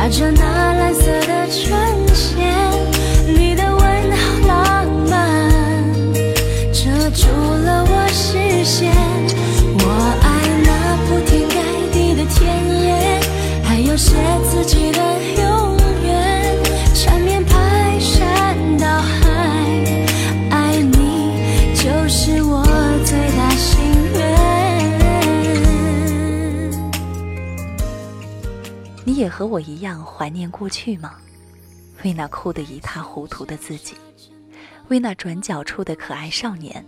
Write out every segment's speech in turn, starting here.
拉着那蓝色的船和我一样怀念过去吗？为那哭得一塌糊涂的自己，为那转角处的可爱少年，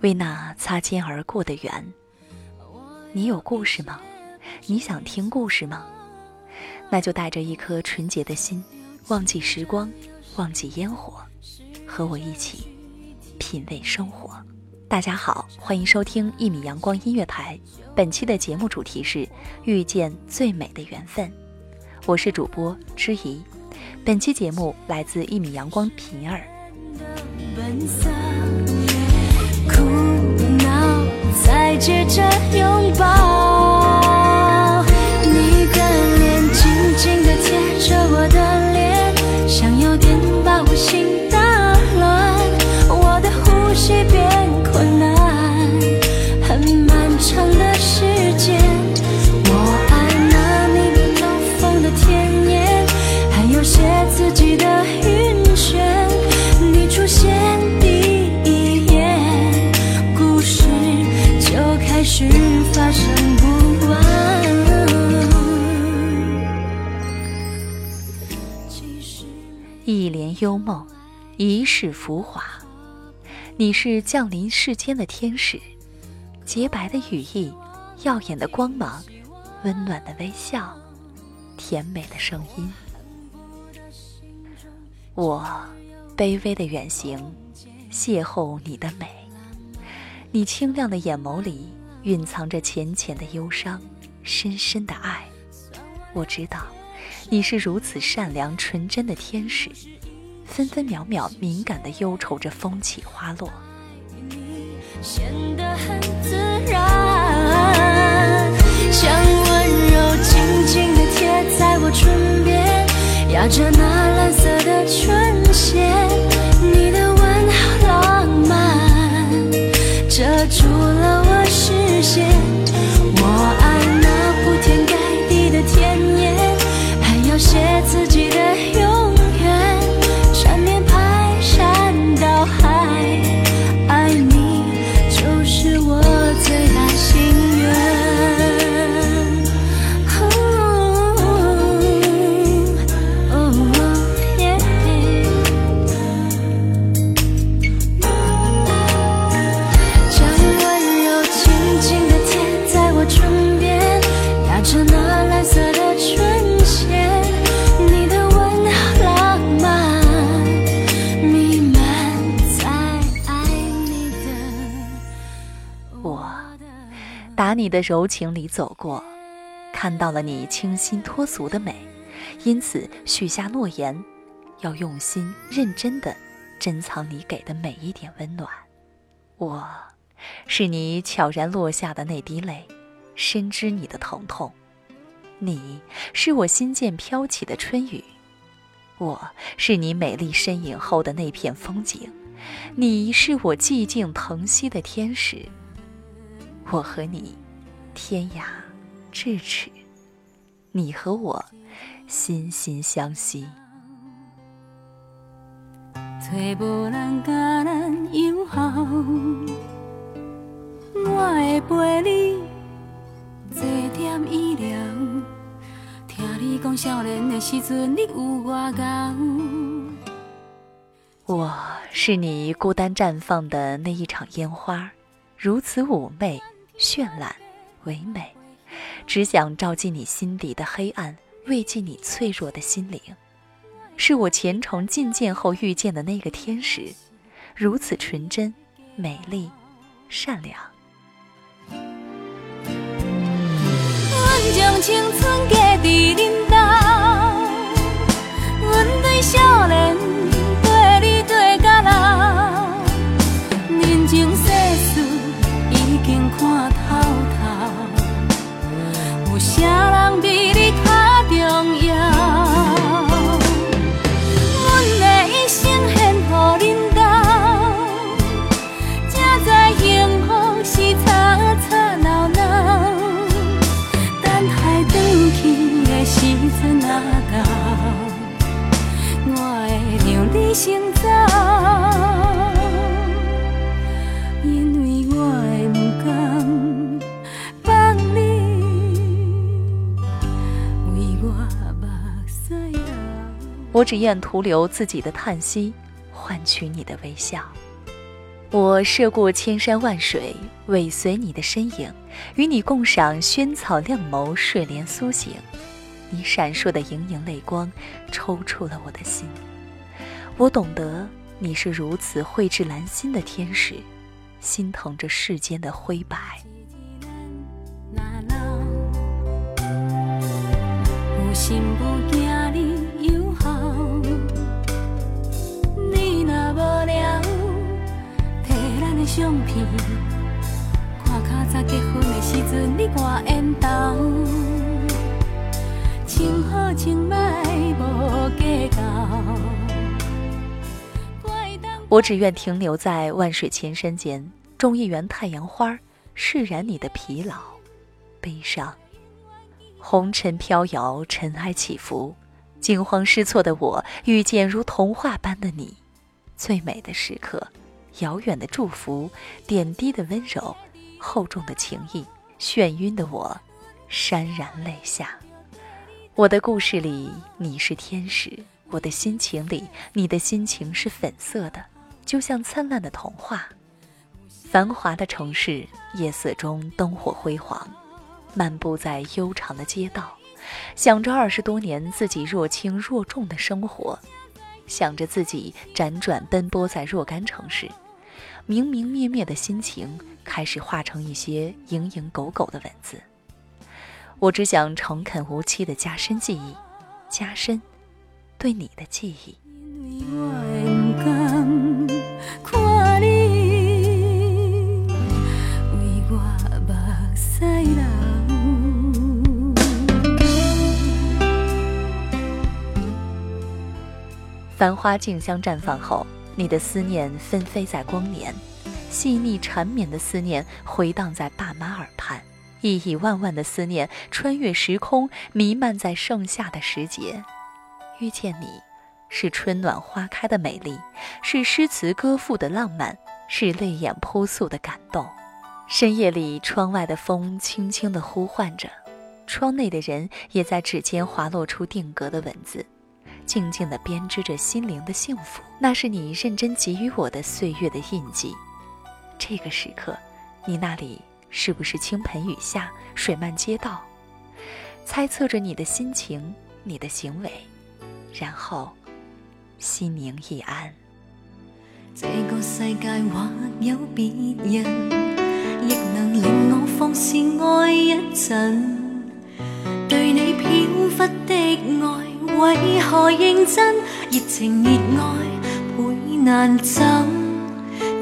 为那擦肩而过的缘。你有故事吗？你想听故事吗？那就带着一颗纯洁的心，忘记时光，忘记烟火，和我一起品味生活。大家好，欢迎收听一米阳光音乐台。本期的节目主题是遇见最美的缘分。我是主播知怡。本期节目来自一米阳光平儿。本色，哭闹再接着拥幽梦，一世浮华。你是降临世间的天使，洁白的羽翼，耀眼的光芒，温暖的微笑，甜美的声音。我卑微的远行，邂逅你的美。你清亮的眼眸里蕴藏着浅浅的忧伤，深深的爱。我知道，你是如此善良纯真的天使，分分秒秒敏感地忧愁着风起花落。显得很自然，像温柔静静地贴在我唇边，压着那蓝色的柔情里走过，看到了你清新脱俗的美，因此许下诺言，要用心认真的珍藏你给的每一点温暖。我，是你悄然落下的那滴泪，深知你的疼痛。你是我心间飘起的春雨，我是你美丽身影后的那片风景，你是我寂静疼惜的天使。我和你，天涯咫尺；你和我，心心相惜。找无人甲咱友好，我会陪你坐点医疗。听你讲少年的时阵，你有我高。我是你孤单绽放的那一场烟花，如此妩媚、绚烂、唯美，只想照进你心底的黑暗，慰藉你脆弱的心灵。是我虔诚觐见后遇见的那个天使，如此纯真、美丽、善良。将青春嫁伫恁兜，阮对少年你先走，因为我会不甘放你为我目屎流。我只愿徒留自己的叹息，换取你的微笑。我涉过千山万水，尾随你的身影，与你共赏萱草亮眸，睡莲苏醒。你闪烁的盈盈泪光，抽搐了我的心。我懂得你是如此绘制兰心的天使，心疼着世间的灰白。有心无惊你友好，你若无聊，摕咱的相片，看较早结婚的时阵你挂烟头，情好情歹我只愿停留在万水千山间，种一园太阳花，释然你的疲劳、悲伤。红尘飘摇，尘埃起伏，惊慌失措的我遇见如童话般的你，最美的时刻，遥远的祝福，点滴的温柔，厚重的情谊，眩晕的我，潸然泪下。我的故事里你是天使，我的心情里你的心情是粉色的，就像灿烂的童话。繁华的城市，夜色中灯火辉煌，漫步在悠长的街道，想着二十多年自己若轻若重的生活，想着自己辗转奔波在若干城市，明明灭灭的心情开始化成一些蝇营狗苟的文字。我只想诚恳无欺的加深记忆，加深对你的记忆。繁花竞相绽放后，你的思念纷飞在光年，细腻缠绵的思念回荡在爸妈耳畔，亿亿万万的思念穿越时空，弥漫在盛夏的时节。遇见你，是春暖花开的美丽，是诗词歌赋的浪漫，是泪眼扑簌的感动。深夜里，窗外的风轻轻地呼唤着，窗内的人也在指尖滑落出定格的文字。静静地编织着心灵的幸福，那是你认真给予我的岁月的印记。这个时刻，你那里是不是倾盆雨下，水漫街道？猜测着你的心情，你的行为，然后心宁意安。这个世界或有别人，亦能令我放肆爱一阵。何认真？热情热爱倍难枕，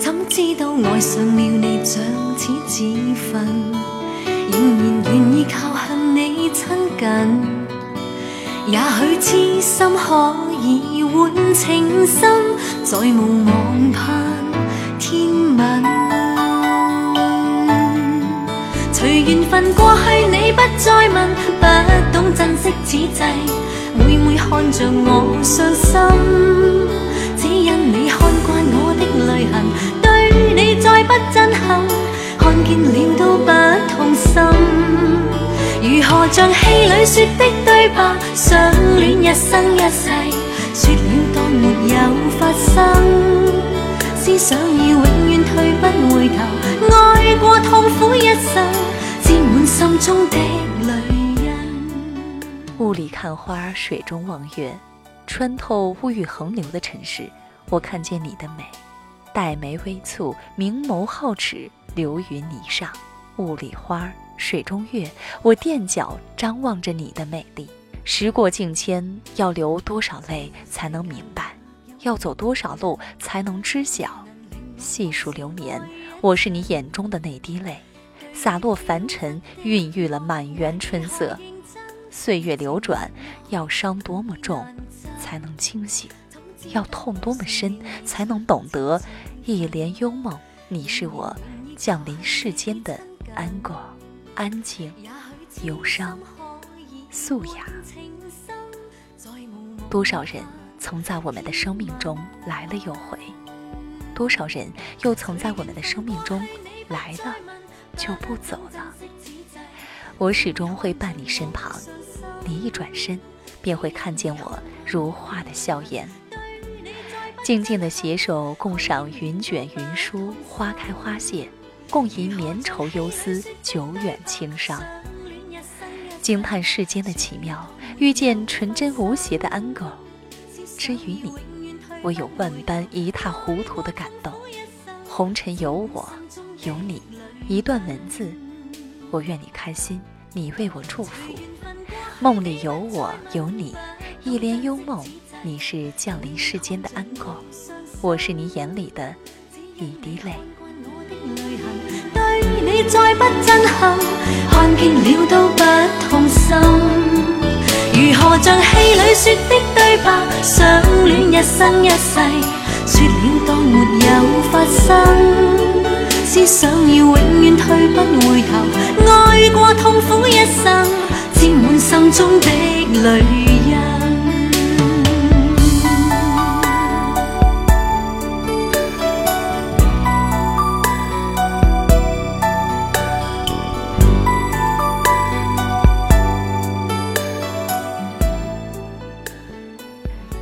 怎知道爱上了你像似自焚，仍然愿意靠向你亲近。也许痴心可以换情深，再无望盼天吻。随缘分过去，你不再问，不懂珍惜此际，每每看着我伤心，只因你看惯我的泪痕，对你再不震撼，看见了都不痛心。如何像戏里说的对白，相恋一生一世，说了当没有发生。思想已永远退不回头，爱过痛苦一生，沾满心中的。雾里看花，水中望月，穿透物欲横流的尘世，我看见你的美，黛眉微蹙，明眸皓齿，流云霓裳，雾里花。水中月，我垫脚张望着你的美丽。时过境迁，要流多少泪才能明白？要走多少路才能知晓？细数流年，我是你眼中的那滴泪，洒落凡尘，孕育了满园春色。岁月流转，要伤多么重才能清醒？要痛多么深才能懂得？一帘幽梦，你是我降临世间的安果。安静、忧伤、素雅，多少人曾在我们的生命中来了又回，多少人又曾在我们的生命中来了就不走了。我始终会伴你身旁，你一转身便会看见我如画的笑颜。静静的携手共赏云卷云舒，花开花谢。共吟绵愁忧思，久远情伤。惊叹世间的奇妙，遇见纯真无邪的安狗。至于你，我有万般一塌糊涂的感动。红尘有我，有你，一段文字，我愿你开心，你为我祝福。梦里有我，有你，一帘幽梦，你是降临世间的安狗，我是你眼里的一滴泪。你再不震撼，看见了都不痛心。如何像戏里说的对白，相恋一生一世，说了当没有发生。只想要永远退不回头，爱过痛苦一生，沾满心中的泪印。